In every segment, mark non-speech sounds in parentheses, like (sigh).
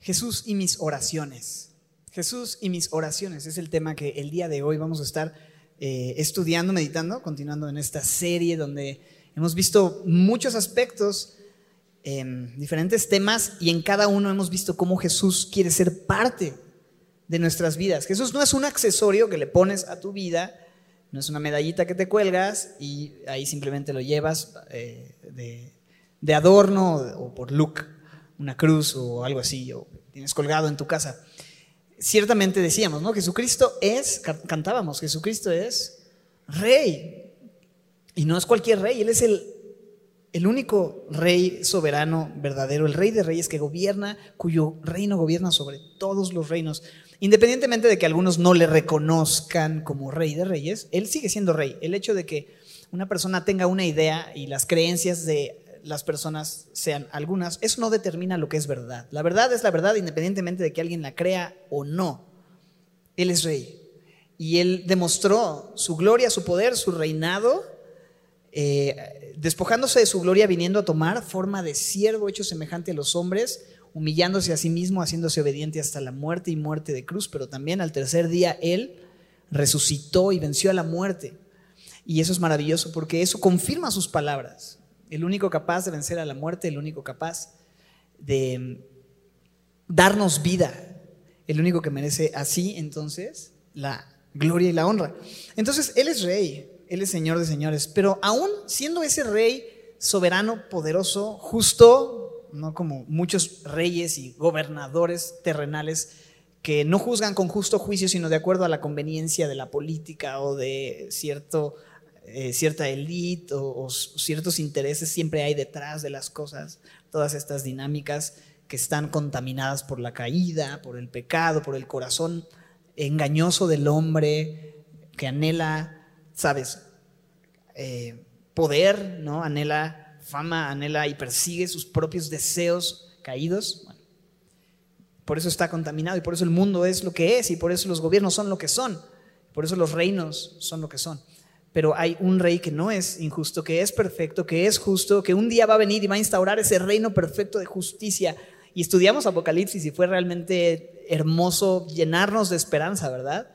Jesús y mis oraciones. Jesús y mis oraciones es el tema que el día de hoy vamos a estar eh, estudiando, meditando, continuando en esta serie donde hemos visto muchos aspectos, em, diferentes temas y en cada uno hemos visto cómo Jesús quiere ser parte de nuestras vidas. Jesús no es un accesorio que le pones a tu vida, no es una medallita que te cuelgas y ahí simplemente lo llevas eh, de, de adorno o por look una cruz o algo así, o tienes colgado en tu casa. Ciertamente decíamos, ¿no? Jesucristo es, cantábamos, Jesucristo es rey. Y no es cualquier rey, Él es el, el único rey soberano verdadero, el rey de reyes que gobierna, cuyo reino gobierna sobre todos los reinos. Independientemente de que algunos no le reconozcan como rey de reyes, Él sigue siendo rey. El hecho de que una persona tenga una idea y las creencias de las personas sean algunas, eso no determina lo que es verdad. La verdad es la verdad independientemente de que alguien la crea o no. Él es rey. Y él demostró su gloria, su poder, su reinado, eh, despojándose de su gloria, viniendo a tomar forma de siervo hecho semejante a los hombres, humillándose a sí mismo, haciéndose obediente hasta la muerte y muerte de cruz, pero también al tercer día él resucitó y venció a la muerte. Y eso es maravilloso porque eso confirma sus palabras el único capaz de vencer a la muerte, el único capaz de darnos vida, el único que merece así entonces la gloria y la honra. Entonces, Él es rey, Él es Señor de señores, pero aún siendo ese rey soberano, poderoso, justo, no como muchos reyes y gobernadores terrenales que no juzgan con justo juicio, sino de acuerdo a la conveniencia de la política o de cierto eh, cierta élite o, ciertos intereses siempre hay detrás de las cosas, todas estas dinámicas que están contaminadas por la caída, por el pecado, por el corazón engañoso del hombre que anhela, sabes, eh, poder, ¿no? Anhela fama, anhela y persigue sus propios deseos caídos. por eso está contaminado y por eso el mundo es lo que es y por eso los gobiernos son lo que son, por eso los reinos son lo que son pero hay un rey que no es injusto, que es perfecto, que es justo, que un día va a venir y va a instaurar ese reino perfecto de justicia. Y estudiamos Apocalipsis y fue realmente hermoso llenarnos de esperanza, ¿verdad?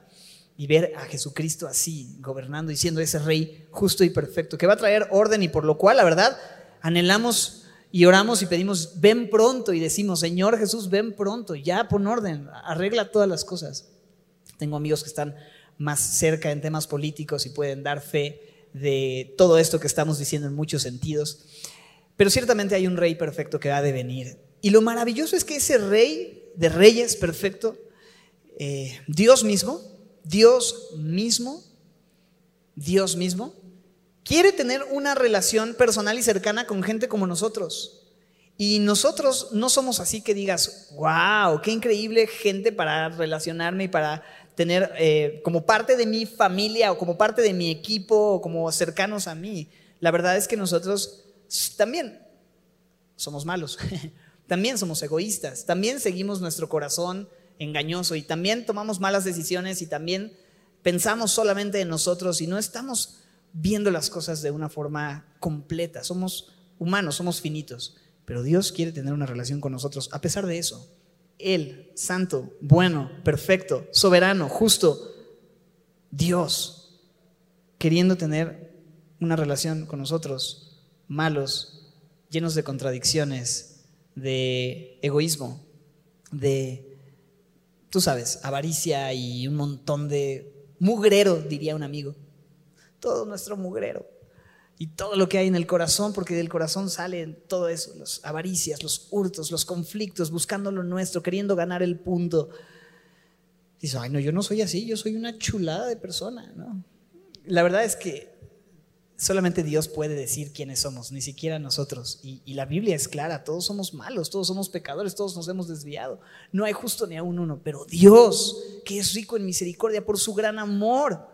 Y ver a Jesucristo así, gobernando y siendo ese rey justo y perfecto, que va a traer orden y por lo cual, la verdad, anhelamos y oramos y pedimos, ven pronto y decimos, Señor Jesús, ven pronto, ya pon orden, arregla todas las cosas. Tengo amigos que están más cerca en temas políticos y pueden dar fe de todo esto que estamos diciendo en muchos sentidos. Pero ciertamente hay un rey perfecto que ha de venir. Y lo maravilloso es que ese rey de reyes perfecto, eh, Dios mismo, Dios mismo, Dios mismo, quiere tener una relación personal y cercana con gente como nosotros. Y nosotros no somos así que digas, wow, qué increíble gente para relacionarme y para tener eh, como parte de mi familia o como parte de mi equipo o como cercanos a mí. La verdad es que nosotros también somos malos, (laughs) también somos egoístas, también seguimos nuestro corazón engañoso y también tomamos malas decisiones y también pensamos solamente en nosotros y no estamos viendo las cosas de una forma completa. Somos humanos, somos finitos, pero Dios quiere tener una relación con nosotros a pesar de eso. Él, santo, bueno, perfecto, soberano, justo, Dios, queriendo tener una relación con nosotros, malos, llenos de contradicciones, de egoísmo, de, tú sabes, avaricia y un montón de mugrero, diría un amigo. Todo nuestro mugrero y todo lo que hay en el corazón, porque del corazón sale todo eso, las avaricias, los hurtos, los conflictos, buscando lo nuestro, queriendo ganar el punto. Dice, ay, no, yo no soy así, yo soy una chulada de persona, ¿no? La verdad es que solamente Dios puede decir quiénes somos, ni siquiera nosotros. Y, y, la Biblia es clara, todos somos malos, todos somos pecadores, todos nos hemos desviado. No hay justo ni a un uno, pero Dios, que es rico en misericordia por su gran amor,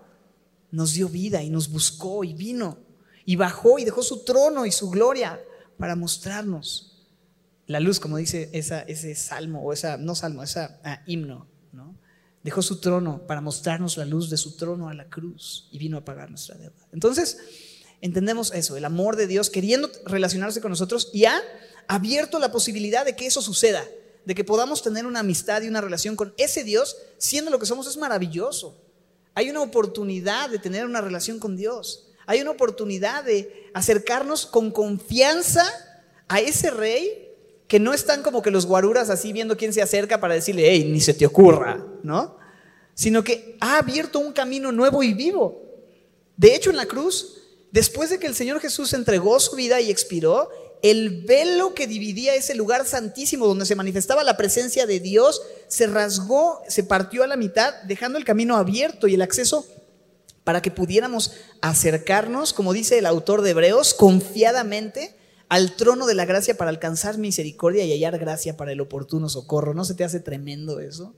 nos dio vida y nos buscó y vino y bajó y dejó su trono y su gloria para mostrarnos la luz, como dice ese salmo, o esa, no salmo, esa ah, himno, ¿no? Dejó su trono para mostrarnos la luz de su trono a la cruz y vino a pagar nuestra deuda. Entonces, entendemos eso, el amor de Dios queriendo relacionarse con nosotros y ha abierto la posibilidad de que eso suceda, de que podamos tener una amistad y una relación con ese Dios, siendo lo que somos, es maravilloso. Hay una oportunidad de tener una relación con Dios. Hay una oportunidad de acercarnos con confianza a ese rey que no están como que los guaruras así viendo quién se acerca para decirle, hey, ni se te ocurra, ¿no? Sino que ha abierto un camino nuevo y vivo. De hecho, en la cruz, después de que el Señor Jesús entregó su vida y expiró, el velo que dividía ese lugar santísimo donde se manifestaba la presencia de Dios se rasgó, se partió a la mitad, dejando el camino abierto y el acceso para que pudiéramos acercarnos, como dice el autor de Hebreos, confiadamente al trono de la gracia para alcanzar misericordia y hallar gracia para el oportuno socorro. ¿No se te hace tremendo eso?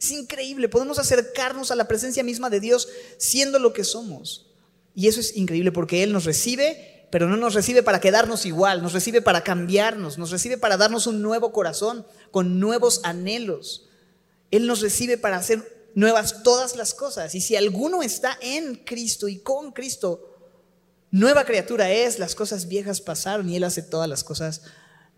Es increíble, podemos acercarnos a la presencia misma de Dios siendo lo que somos. Y eso es increíble porque Él nos recibe pero no nos recibe para quedarnos igual, nos recibe para cambiarnos, nos recibe para darnos un nuevo corazón con nuevos anhelos. Él nos recibe para hacer nuevas todas las cosas. Y si alguno está en Cristo y con Cristo, nueva criatura es, las cosas viejas pasaron y Él hace todas las cosas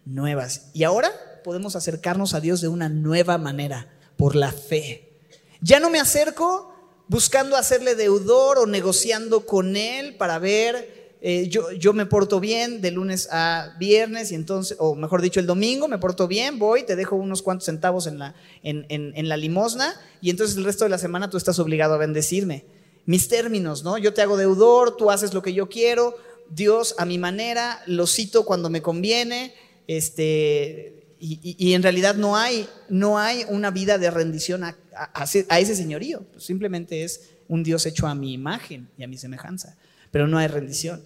nuevas. Y ahora podemos acercarnos a Dios de una nueva manera, por la fe. Ya no me acerco buscando hacerle deudor o negociando con Él para ver eh, yo, me porto bien de lunes a viernes y entonces, o mejor dicho, el domingo me porto bien, voy, te dejo unos cuantos centavos en la, en, la limosna y entonces el resto de la semana tú estás obligado a bendecirme. Mis términos, ¿no? Yo te hago deudor, tú haces lo que yo quiero, Dios a mi manera, lo cito cuando me conviene, este, y, y, en realidad no hay, no hay una vida de rendición a ese señorío, simplemente es un Dios hecho a mi imagen y a mi semejanza pero no hay rendición.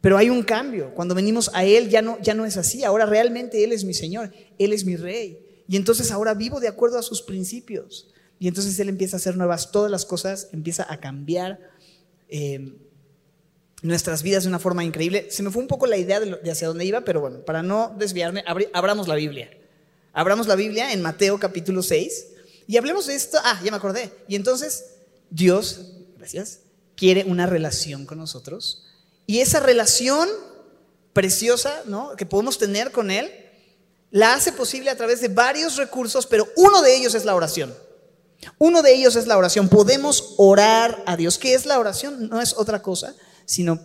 Pero hay un cambio. Cuando venimos a Él ya no, ya no es así. Ahora realmente Él es mi Señor, Él es mi Rey. Y entonces ahora vivo de acuerdo a sus principios. Y entonces Él empieza a hacer nuevas todas las cosas, empieza a cambiar eh, nuestras vidas de una forma increíble. Se me fue un poco la idea de, hacia dónde iba, pero bueno, para no desviarme, abramos la Biblia. Abramos la Biblia en Mateo capítulo 6 y hablemos de esto. Ah, ya me acordé. Y entonces Dios, gracias, quiere una relación con nosotros. Y esa relación preciosa ¿no? que podemos tener con Él, la hace posible a través de varios recursos, pero uno de ellos es la oración. Uno de ellos es la oración. Podemos orar a Dios. ¿Qué es la oración? No es otra cosa, sino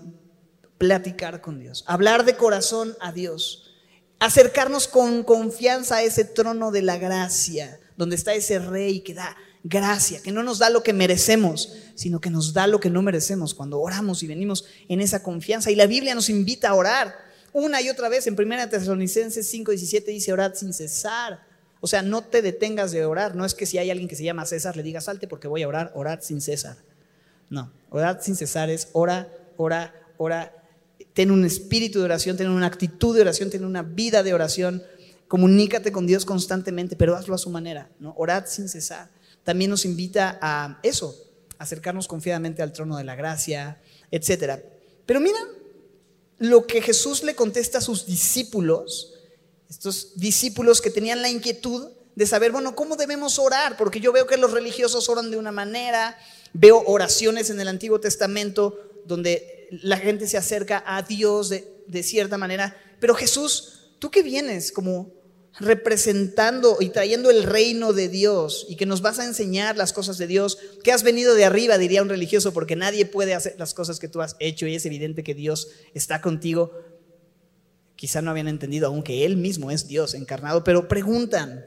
platicar con Dios, hablar de corazón a Dios, acercarnos con confianza a ese trono de la gracia, donde está ese rey que da gracia, que no nos da lo que merecemos, sino que nos da lo que no merecemos cuando oramos y venimos en esa confianza. Y la Biblia nos invita a orar una y otra vez. En 1 Tesalonicenses 5:17 dice, orad sin cesar. O sea, no te detengas de orar. No es que si hay alguien que se llama César le diga salte porque voy a orar, orad sin cesar. No, orad sin cesar es ora, ora, ora. Ten un espíritu de oración, ten una actitud de oración, ten una vida de oración. Comunícate con Dios constantemente, pero hazlo a su manera. ¿no? Orad sin cesar también nos invita a eso, acercarnos confiadamente al trono de la gracia, etc. Pero mira lo que Jesús le contesta a sus discípulos, estos discípulos que tenían la inquietud de saber, bueno, ¿cómo debemos orar? Porque yo veo que los religiosos oran de una manera, veo oraciones en el Antiguo Testamento donde la gente se acerca a Dios de, cierta manera, pero Jesús, tú que vienes como representando y trayendo el reino de Dios y que nos vas a enseñar las cosas de Dios, que has venido de arriba, diría un religioso, porque nadie puede hacer las cosas que tú has hecho y es evidente que Dios está contigo. Quizá no habían entendido aún que Él mismo es Dios encarnado, pero preguntan,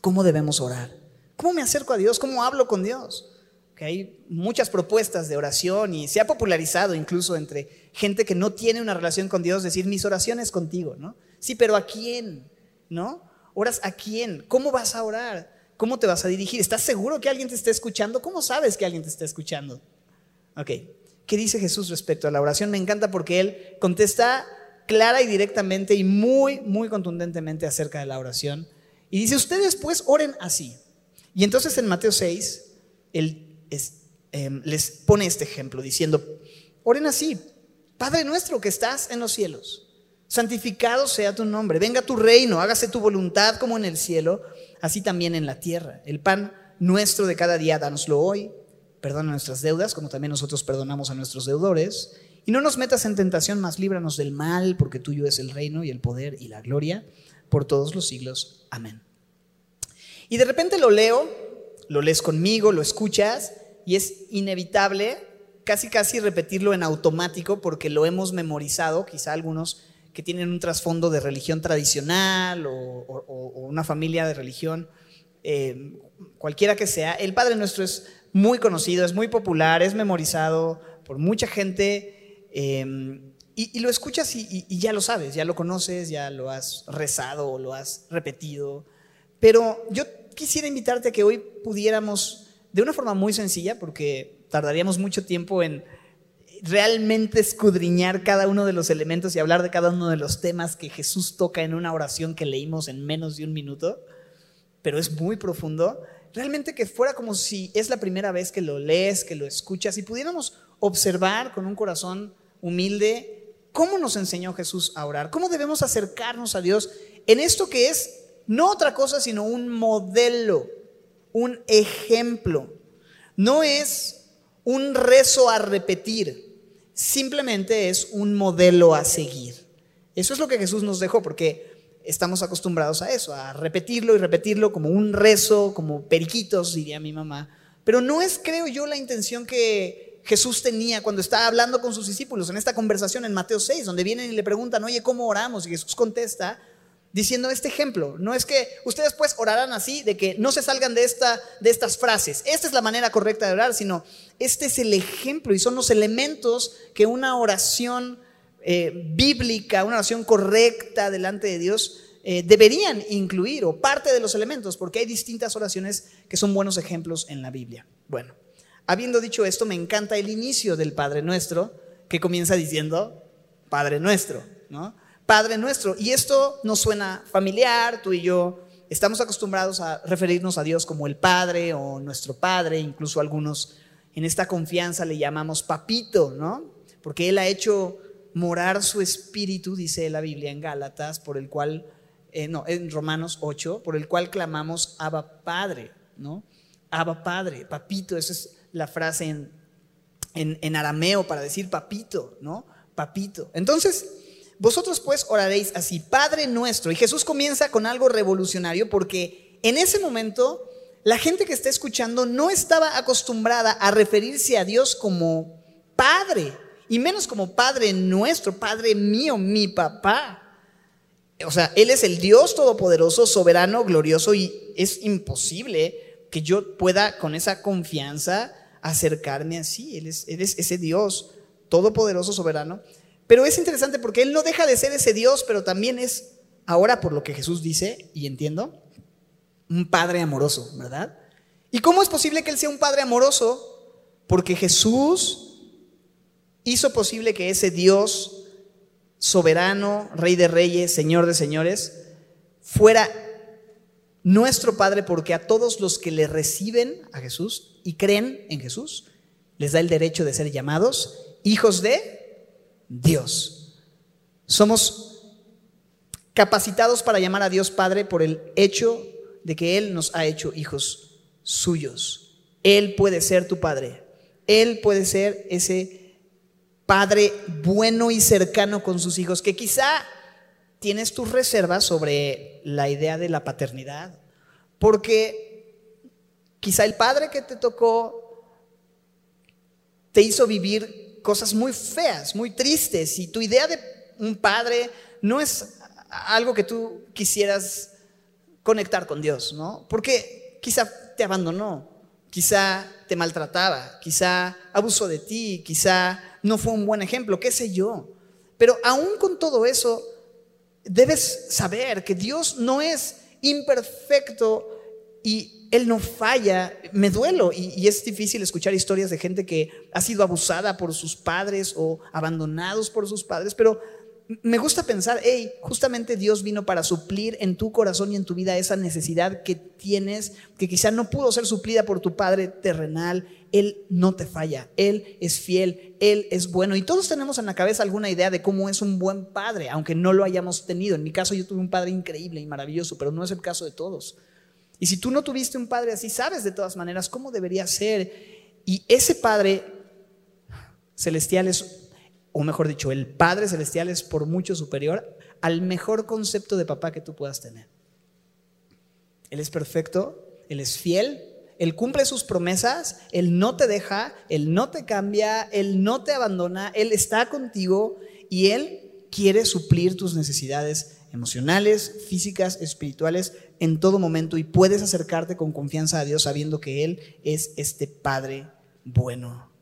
¿cómo debemos orar? ¿Cómo me acerco a Dios? ¿Cómo hablo con Dios? Que hay muchas propuestas de oración y se ha popularizado incluso entre gente que no tiene una relación con Dios decir mis oraciones contigo, ¿no? Sí, pero ¿a quién? ¿No? ¿Oras a quién? ¿Cómo vas a orar? ¿Cómo te vas a dirigir? ¿Estás seguro que alguien te está escuchando? ¿Cómo sabes que alguien te está escuchando? Ok, ¿qué dice Jesús respecto a la oración? Me encanta porque él contesta clara y directamente y muy, muy contundentemente acerca de la oración. Y dice, ustedes pues oren así. Y entonces en Mateo 6, él em, les pone este ejemplo diciendo, oren así, Padre nuestro que estás en los cielos santificado sea tu nombre, venga tu reino, hágase tu voluntad como en el cielo, así también en la tierra. El pan nuestro de cada día, danoslo hoy, perdona nuestras deudas, como también nosotros perdonamos a nuestros deudores, y no nos metas en tentación, mas líbranos del mal, porque tuyo es el reino y el poder y la gloria por todos los siglos. Amén. Y de repente lo leo, lo lees conmigo, lo escuchas y es inevitable casi casi repetirlo en automático porque lo hemos memorizado, quizá algunos que tienen un trasfondo de religión tradicional o, una familia de religión, eh, cualquiera que sea. El Padre Nuestro es muy conocido, es muy popular, es memorizado por mucha gente. Eh, y, lo escuchas y, ya lo sabes, ya lo conoces, ya lo has rezado o lo has repetido. Pero yo quisiera invitarte a que hoy pudiéramos, de una forma muy sencilla, porque tardaríamos mucho tiempo en realmente escudriñar cada uno de los elementos y hablar de cada uno de los temas que Jesús toca en una oración que leímos en menos de un minuto, pero es muy profundo. Realmente que fuera como si es la primera vez que lo lees, que lo escuchas y pudiéramos observar con un corazón humilde ¿Cómo nos enseñó Jesús a orar? ¿Cómo debemos acercarnos a Dios en esto que es no otra cosa sino un modelo, un ejemplo? No es un rezo a repetir, simplemente es un modelo a seguir. Eso es lo que Jesús nos dejó, porque estamos acostumbrados a eso, a repetirlo y repetirlo como un rezo, como periquitos, diría mi mamá. Pero no es, creo yo, la intención que Jesús tenía cuando estaba hablando con sus discípulos en esta conversación en Mateo 6, donde vienen y le preguntan, oye, ¿cómo oramos? Y Jesús contesta diciendo este ejemplo. No es que ustedes pues orarán así, de que no se salgan de, esta, de estas frases. Esta es la manera correcta de orar, sino este es el ejemplo y son los elementos que una oración eh, bíblica, una oración correcta delante de Dios eh, deberían incluir o parte de los elementos, porque hay distintas oraciones que son buenos ejemplos en la Biblia. Bueno. Habiendo dicho esto, me encanta el inicio del Padre Nuestro, que comienza diciendo Padre Nuestro, ¿no? Padre Nuestro. Y esto nos suena familiar, tú y yo estamos acostumbrados a referirnos a Dios como el Padre o nuestro Padre, incluso algunos en esta confianza le llamamos papito, ¿no? Porque Él ha hecho morar su espíritu, dice la Biblia en Gálatas, por el cual, eh, no, en Romanos 8, por el cual clamamos Abba Padre, ¿no? Abba Padre, papito, eso es la frase en, en, arameo para decir papito, ¿no? Papito. Entonces, vosotros pues oraréis así, Padre nuestro. Y Jesús comienza con algo revolucionario porque en ese momento la gente que está escuchando no estaba acostumbrada a referirse a Dios como Padre, y menos como Padre nuestro, Padre mío, mi papá. O sea, Él es el Dios todopoderoso, soberano, glorioso, y es imposible que yo pueda con esa confianza acercarme así. Él es, ese Dios todopoderoso, soberano. Pero es interesante porque Él no deja de ser ese Dios, pero también es, ahora por lo que Jesús dice, y entiendo, un Padre amoroso, ¿verdad? ¿Y cómo es posible que Él sea un Padre amoroso? Porque Jesús hizo posible que ese Dios soberano, Rey de Reyes, Señor de Señores, fuera nuestro Padre porque a todos los que le reciben a Jesús, y creen en Jesús, les da el derecho de ser llamados hijos de Dios. Somos capacitados para llamar a Dios Padre por el hecho de que Él nos ha hecho hijos suyos. Él puede ser tu Padre. Él puede ser ese Padre bueno y cercano con sus hijos, que quizá tienes tus reservas sobre la idea de la paternidad, porque Quizá el padre que te tocó te hizo vivir cosas muy feas, muy tristes, y tu idea de un padre no es algo que tú quisieras conectar con Dios, ¿no? Porque quizá te abandonó, quizá te maltrataba, quizá abusó de ti, quizá no fue un buen ejemplo, qué sé yo. Pero aún con todo eso, debes saber que Dios no es imperfecto y él no falla. Me duelo y, es difícil escuchar historias de gente que ha sido abusada por sus padres o abandonados por sus padres, pero me gusta pensar, hey, justamente Dios vino para suplir en tu corazón y en tu vida esa necesidad que tienes, que quizá no pudo ser suplida por tu Padre terrenal. Él no te falla, Él es fiel, Él es bueno. Y todos tenemos en la cabeza alguna idea de cómo es un buen padre, aunque no lo hayamos tenido. En mi caso yo tuve un padre increíble y maravilloso, pero no es el caso de todos. Y si tú no tuviste un padre así, sabes de todas maneras cómo debería ser. Y ese padre celestial es, o mejor dicho, el padre celestial es por mucho superior al mejor concepto de papá que tú puedas tener. Él es perfecto, Él es fiel, Él cumple sus promesas, Él no te deja, Él no te cambia, Él no te abandona, Él está contigo y Él quiere suplir tus necesidades emocionales, físicas, espirituales en todo momento y puedes acercarte con confianza a Dios sabiendo que Él es este Padre bueno.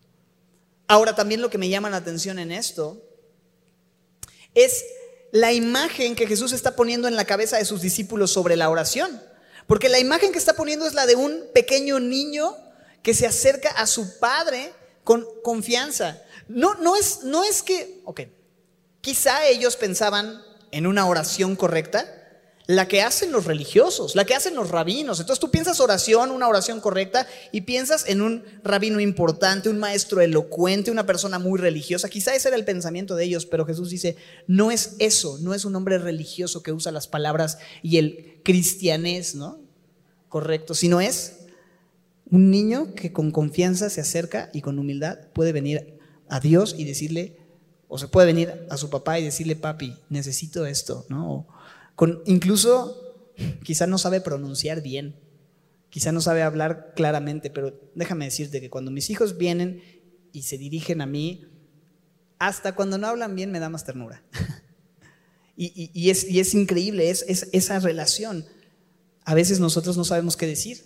Ahora también lo que me llama la atención en esto es la imagen que Jesús está poniendo en la cabeza de sus discípulos sobre la oración. Porque la imagen que está poniendo es la de un pequeño niño que se acerca a su padre con confianza. No, no, es, no es que, ok, quizá ellos pensaban en una oración correcta, la que hacen los religiosos, la que hacen los rabinos. Entonces tú piensas oración, una oración correcta, y piensas en un rabino importante, un maestro elocuente, una persona muy religiosa. Quizá ese era el pensamiento de ellos, pero Jesús dice, no es eso, no es un hombre religioso que usa las palabras y el cristianés, ¿no? Correcto, sino es un niño que con confianza se acerca y con humildad puede venir a Dios y decirle, o se puede venir a su papá y decirle, papi, necesito esto, ¿no? Incluso quizá no sabe pronunciar bien, quizá no sabe hablar claramente, pero déjame decirte que cuando mis hijos vienen y se dirigen a mí, hasta cuando no hablan bien me da más ternura. (laughs) y, es, increíble es, esa relación. A veces nosotros no sabemos qué decir,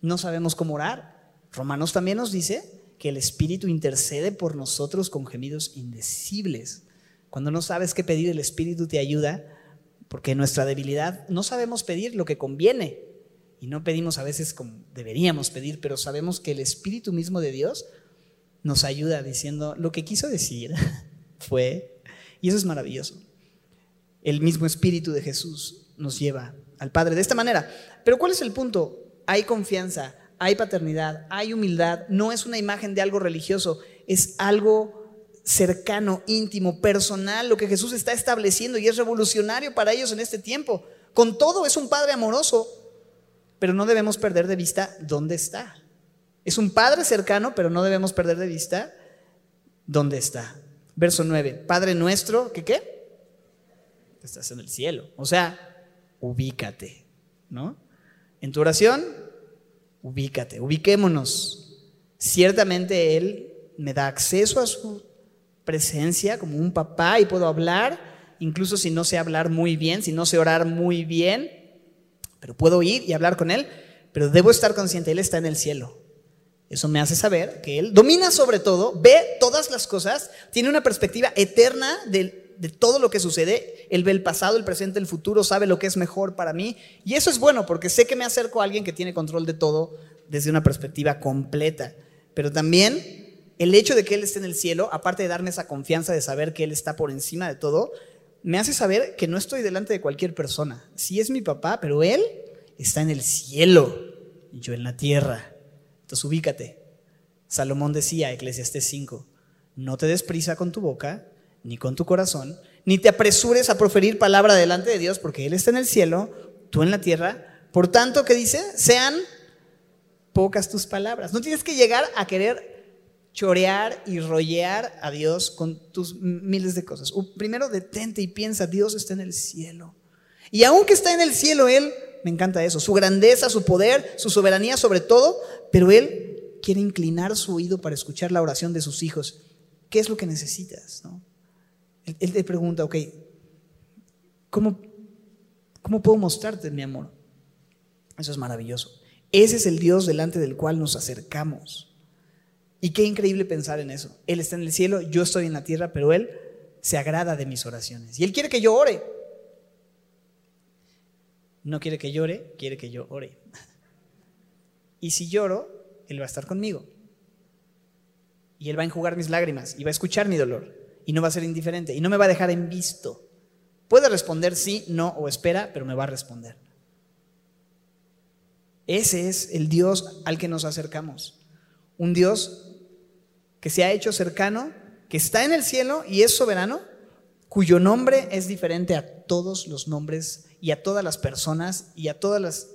no sabemos cómo orar. Romanos también nos dice que el Espíritu intercede por nosotros con gemidos indecibles. Cuando no sabes qué pedir, el Espíritu te ayuda porque nuestra debilidad no sabemos pedir lo que conviene y no pedimos a veces como deberíamos pedir, pero sabemos que el Espíritu mismo de Dios nos ayuda diciendo lo que quiso decir (laughs) fue, y eso es maravilloso. El mismo Espíritu de Jesús nos lleva al Padre de esta manera. Pero ¿cuál es el punto? Hay confianza, hay paternidad, hay humildad, no es una imagen de algo religioso, es algo cercano, íntimo, personal, lo que Jesús está estableciendo y es revolucionario para ellos en este tiempo. Con todo es un Padre amoroso, pero no debemos perder de vista dónde está. Es un Padre cercano, pero no debemos perder de vista dónde está. Verso 9, Padre nuestro, ¿qué qué? Estás en el cielo. O sea, ubícate, ¿no? En tu oración, ubícate, ubiquémonos. Ciertamente Él me da acceso a su presencia como un papá y puedo hablar, incluso si no sé hablar muy bien, si no sé orar muy bien, pero puedo ir y hablar con Él, pero debo estar consciente, Él está en el cielo. Eso me hace saber que Él domina sobre todo, ve todas las cosas, tiene una perspectiva eterna de, de todo lo que sucede. Él ve el pasado, el presente, el futuro, sabe lo que es mejor para mí. Y eso es bueno porque sé que me acerco a alguien que tiene control de todo desde una perspectiva completa. Pero también el hecho de que Él esté en el cielo, aparte de darme esa confianza de saber que Él está por encima de todo, me hace saber que no estoy delante de cualquier persona. Sí es mi papá, pero Él está en el cielo yo en la tierra. Entonces ubícate. Salomón decía, Eclesiastes 5, no te des prisa con tu boca, ni con tu corazón, ni te apresures a proferir palabra delante de Dios, porque Él está en el cielo, tú en la tierra. Por tanto, ¿qué dice? Sean pocas tus palabras. No tienes que llegar a querer chorear y rollear a Dios con tus miles de cosas. Primero detente y piensa, Dios está en el cielo. Y aunque está en el cielo, Él, me encanta eso, su grandeza, su poder, su soberanía sobre todo, pero Él quiere inclinar su oído para escuchar la oración de sus hijos. ¿Qué es lo que necesitas? Él, te pregunta, ok, ¿cómo, ¿cómo puedo mostrarte mi amor? Eso es maravilloso. Ese es el Dios delante del cual nos acercamos. Y qué increíble pensar en eso. Él está en el cielo, yo estoy en la tierra, pero Él se agrada de mis oraciones. Y Él quiere que yo ore. No quiere que llore, quiere que yo ore. (laughs) Y si lloro, Él va a estar conmigo. Y Él va a enjugar mis lágrimas y va a escuchar mi dolor. Y no va a ser indiferente y no me va a dejar en visto. Puede responder sí, no o espera, pero me va a responder. Ese es el Dios al que nos acercamos. Un Dios que se ha hecho cercano, que está en el cielo y es soberano, cuyo nombre es diferente a todos los nombres y a todas las personas y a todas las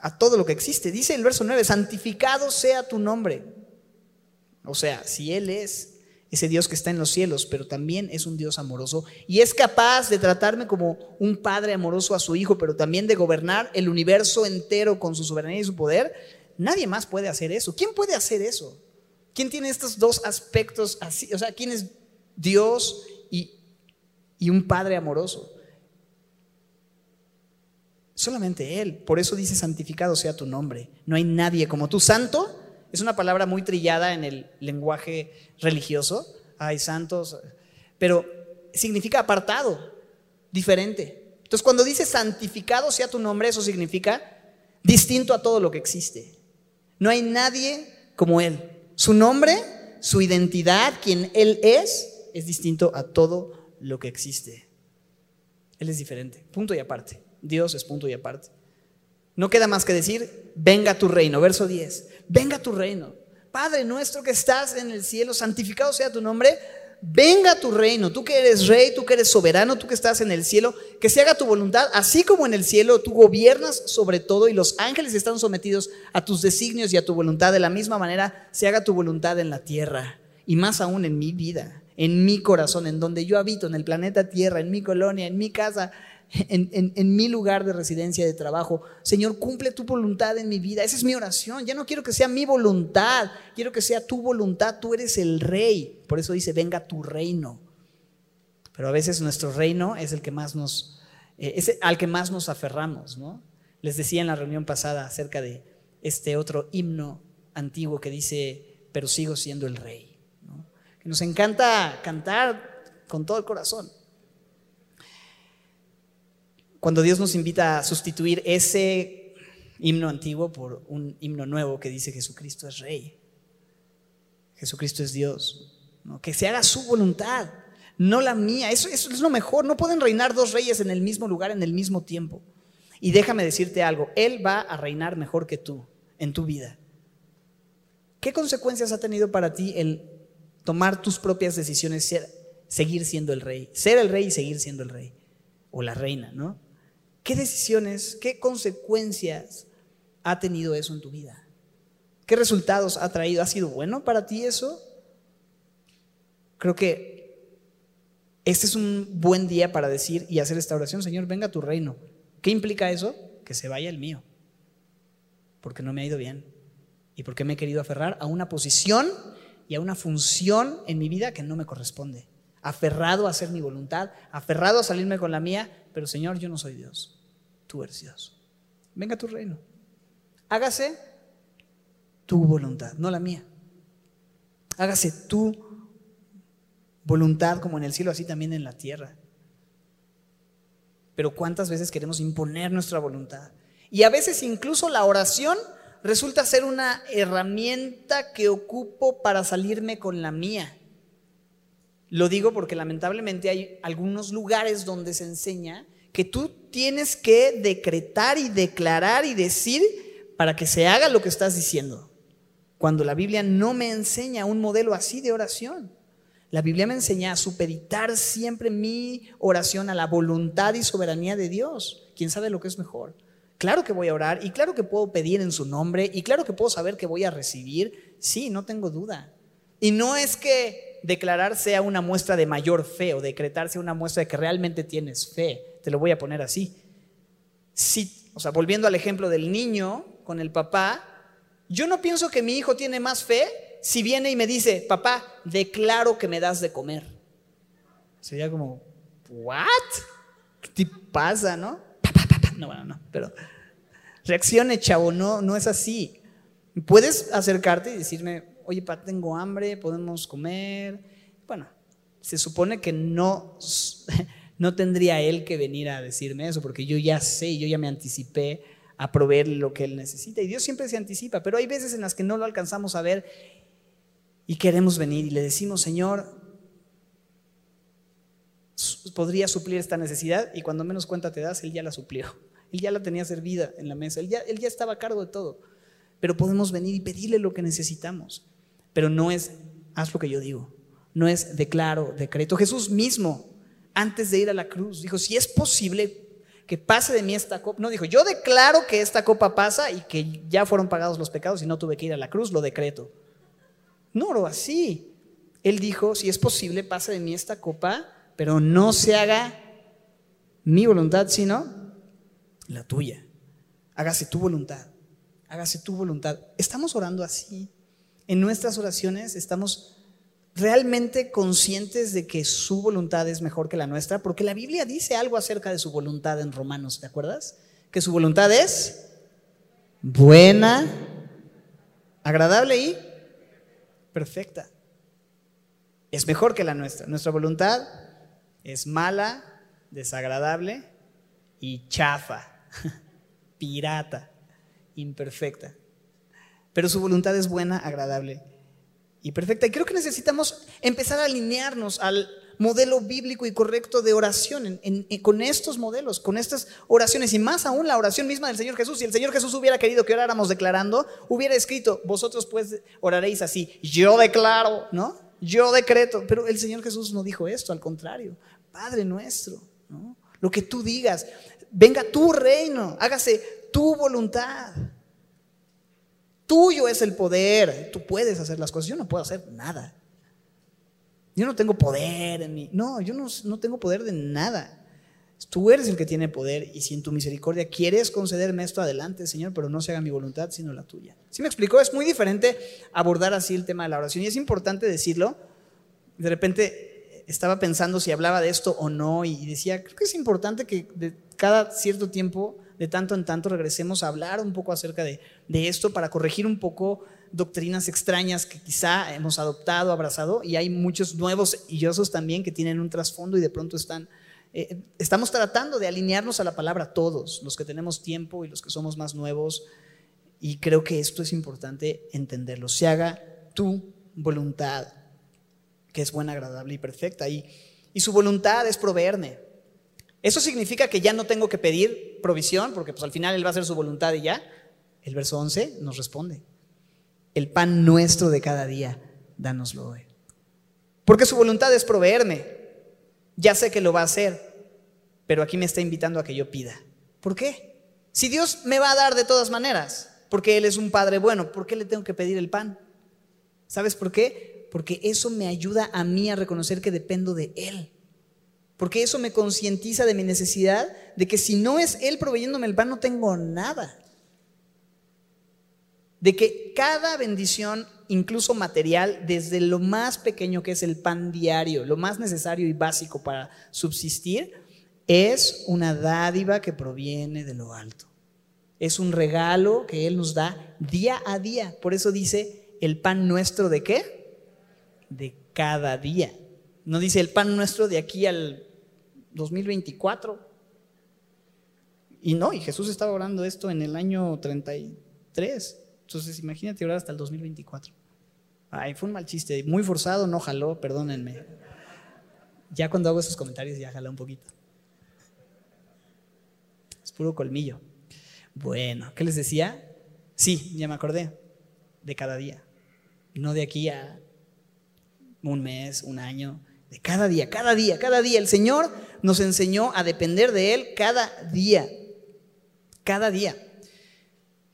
a todo lo que existe. Dice el verso 9, santificado sea tu nombre. O sea, si él es ese Dios que está en los cielos, pero también es un Dios amoroso y es capaz de tratarme como un padre amoroso a su hijo, pero también de gobernar el universo entero con su soberanía y su poder, nadie más puede hacer eso. ¿Quién puede hacer eso? ¿Quién tiene estos dos aspectos así? O sea, ¿quién es Dios y, y un padre amoroso? Solamente Él. Por eso dice, santificado sea tu nombre. No hay nadie como tú. Santo es una palabra muy trillada en el lenguaje religioso. Hay santos. Pero significa apartado, diferente. Entonces cuando dice santificado sea tu nombre, eso significa distinto a todo lo que existe. No hay nadie como Él. Su nombre, su identidad, quien Él es, es distinto a todo lo que existe. Él es diferente, punto y aparte. Dios es punto y aparte. No queda más que decir, venga tu reino. Verso 10, venga tu reino. Padre nuestro que estás en el cielo, santificado sea tu nombre. Venga tu reino, tú que eres rey, tú que eres soberano, tú que estás en el cielo, que se haga tu voluntad, así como en el cielo tú gobiernas sobre todo y los ángeles están sometidos a tus designios y a tu voluntad, de la misma manera se haga tu voluntad en la tierra y más aún en mi vida, en mi corazón, en donde yo habito, en el planeta Tierra, en mi colonia, en mi casa, en, mi lugar de residencia, de trabajo. Señor, cumple tu voluntad en mi vida. Esa es mi oración. Ya no quiero que sea mi voluntad, quiero que sea tu voluntad. Tú eres el rey. Por eso dice, venga tu reino. Pero a veces nuestro reino es el que más nos, eh, es al que más nos aferramos, ¿no? Les decía en la reunión pasada acerca de este otro himno antiguo que dice, pero sigo siendo el rey. Que nos encanta cantar con todo el corazón cuando Dios nos invita a sustituir ese himno antiguo por un himno nuevo que dice Jesucristo es rey, Jesucristo es Dios, que se haga su voluntad, no la mía, eso, es lo mejor, no pueden reinar dos reyes en el mismo lugar en el mismo tiempo. Y déjame decirte algo, Él va a reinar mejor que tú en tu vida. ¿Qué consecuencias ha tenido para ti el tomar tus propias decisiones, ser, seguir siendo el rey, ser el rey y seguir siendo el rey o la reina, ¿no? ¿Qué decisiones, qué consecuencias ha tenido eso en tu vida? ¿Qué resultados ha traído? ¿Ha sido bueno para ti eso? Creo que este es un buen día para decir y hacer esta oración, Señor, venga a tu reino. ¿Qué implica eso? Que se vaya el mío, porque no me ha ido bien y porque me he querido aferrar a una posición y a una función en mi vida que no me corresponde. Aferrado a hacer mi voluntad, aferrado a salirme con la mía, pero Señor, yo no soy Dios tú eres Dios. Venga tu reino. Hágase tu voluntad, no la mía. Hágase tu voluntad como en el cielo, así también en la tierra. Pero cuántas veces queremos imponer nuestra voluntad. Y a veces incluso la oración resulta ser una herramienta que ocupo para salirme con la mía. Lo digo porque lamentablemente hay algunos lugares donde se enseña que tú tienes que decretar y declarar y decir para que se haga lo que estás diciendo. Cuando la Biblia no me enseña un modelo así de oración. La Biblia me enseña a supeditar siempre mi oración a la voluntad y soberanía de Dios. ¿Quién sabe lo que es mejor? Claro que voy a orar y claro que puedo pedir en su nombre y claro que puedo saber que voy a recibir. Sí, no tengo duda. Y no es que declarar sea una muestra de mayor fe o decretar sea una muestra de que realmente tienes fe. Te lo voy a poner así. Si, o sea, volviendo al ejemplo del niño con el papá, yo no pienso que mi hijo tiene más fe si viene y me dice, papá, declaro que me das de comer. Sería como, ¿what? ¿Qué te pasa, no? No, bueno, no, pero reaccione, chavo, no, no es así. Puedes acercarte y decirme, oye, papá, tengo hambre, podemos comer. Bueno, se supone que no no tendría él que venir a decirme eso, porque yo ya sé, yo ya me anticipé a proveer lo que él necesita. Y Dios siempre se anticipa, pero hay veces en las que no lo alcanzamos a ver y queremos venir y le decimos, Señor, podría suplir esta necesidad y cuando menos cuenta te das, Él ya la suplió. (laughs) Él ya la tenía servida en la mesa, él ya, él ya estaba a cargo de todo. Pero podemos venir y pedirle lo que necesitamos. Pero no es, haz lo que yo digo, no es declaro, decreto. Jesús mismo antes de ir a la cruz. Dijo, si es posible que pase de mí esta copa. No, dijo, yo declaro que esta copa pasa y que ya fueron pagados los pecados y no tuve que ir a la cruz, lo decreto. No oro así. Él dijo, si es posible, pasa de mí esta copa, pero no se haga mi voluntad, sino la tuya. Hágase tu voluntad, hágase tu voluntad. Estamos orando así. En nuestras oraciones estamos realmente conscientes de que su voluntad es mejor que la nuestra, porque la Biblia dice algo acerca de su voluntad en Romanos, ¿te acuerdas? Que su voluntad es buena, agradable y perfecta. Es mejor que la nuestra. Nuestra voluntad es mala, desagradable y chafa, (laughs) pirata, imperfecta. Pero su voluntad es buena, agradable y perfecta. Y creo que necesitamos empezar a alinearnos al modelo bíblico y correcto de oración con estos modelos, con estas oraciones y más aún la oración misma del Señor Jesús. Si el Señor Jesús hubiera querido que oráramos declarando, hubiera escrito, vosotros pues oraréis así, yo declaro, ¿no? Yo decreto. Pero el Señor Jesús no dijo esto, al contrario, Padre nuestro, ¿no? Lo que tú digas, venga tu reino, hágase tu voluntad. Tuyo es el poder, tú puedes hacer las cosas, yo no puedo hacer nada. Yo no tengo poder en mí. No, yo no, no, tengo poder de nada. Tú eres el que tiene poder y si en tu misericordia quieres concederme esto adelante, Señor, pero no se haga mi voluntad sino la tuya. ¿Sí me explico? Es muy diferente abordar así el tema de la oración y es importante decirlo. De repente estaba pensando si hablaba de esto o no y decía, creo que es importante que de cada cierto tiempo, de tanto en tanto, regresemos a hablar un poco acerca de, de esto para corregir un poco doctrinas extrañas que quizá hemos adoptado, abrazado, y hay muchos nuevos y yosos también que tienen un trasfondo y de pronto están... Eh, estamos tratando de alinearnos a la palabra todos, los que tenemos tiempo y los que somos más nuevos, y creo que esto es importante entenderlo. Se haga tu voluntad, que es buena, agradable y perfecta, y, y su voluntad es proveerme. Eso significa que ya no tengo que pedir provisión, porque pues al final Él va a hacer su voluntad y ya. El verso 11 nos responde el pan nuestro de cada día, dánoslo hoy. Porque su voluntad es proveerme. Ya sé que lo va a hacer, pero aquí me está invitando a que yo pida. ¿Por qué? Si Dios me va a dar de todas maneras, porque Él es un Padre bueno, ¿por qué le tengo que pedir el pan? ¿Sabes por qué? Porque eso me ayuda a mí a reconocer que dependo de Él. Porque eso me concientiza de mi necesidad de que si no es Él proveyéndome el pan, no tengo nada de que cada bendición, incluso material, desde lo más pequeño que es el pan diario, lo más necesario y básico para subsistir, es una dádiva que proviene de lo alto. Es un regalo que Él nos da día a día. Por eso dice, el pan nuestro de qué? De cada día. No dice el pan nuestro de aquí al 2024. Y no, y Jesús estaba orando esto en el año 33. Entonces, imagínate orar hasta el 2024. Ay, fue un mal chiste, muy forzado, no jaló, perdónenme. Ya cuando hago esos comentarios ya jaló un poquito. Es puro colmillo. Bueno, ¿qué les decía? Sí, ya me acordé. De cada día. No de aquí a un mes, un año. De cada día, cada día, cada día. El Señor nos enseñó a depender de Él cada día. Cada día.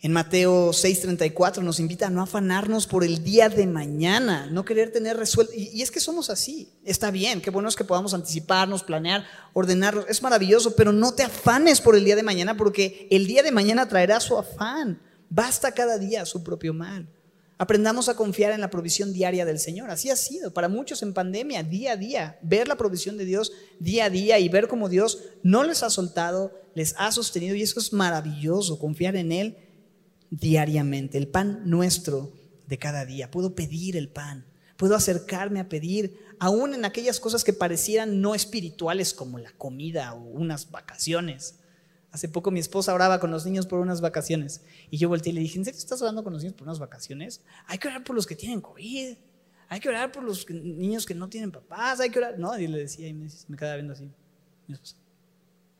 En Mateo 6:34 nos invita a no afanarnos por el día de mañana, no querer tener resuelto. Y, es que somos así. Está bien, qué bueno es que podamos anticiparnos, planear, ordenarnos. Es maravilloso, pero no te afanes por el día de mañana porque el día de mañana traerá su afán. Basta cada día su propio mal. Aprendamos a confiar en la provisión diaria del Señor. Así ha sido para muchos en pandemia, día a día. Ver la provisión de Dios día a día y ver cómo Dios no les ha soltado, les ha sostenido. Y eso es maravilloso, confiar en Él diariamente, el pan nuestro de cada día. Puedo pedir el pan, puedo acercarme a pedir, aún en aquellas cosas que parecieran no espirituales como la comida o unas vacaciones. Hace poco mi esposa oraba con los niños por unas vacaciones y yo volteé y le dije, ¿en serio estás orando con los niños por unas vacaciones? Hay que orar por los que tienen COVID, hay que orar por los niños que no tienen papás, hay que orar. No, y le decía y me, quedaba viendo así.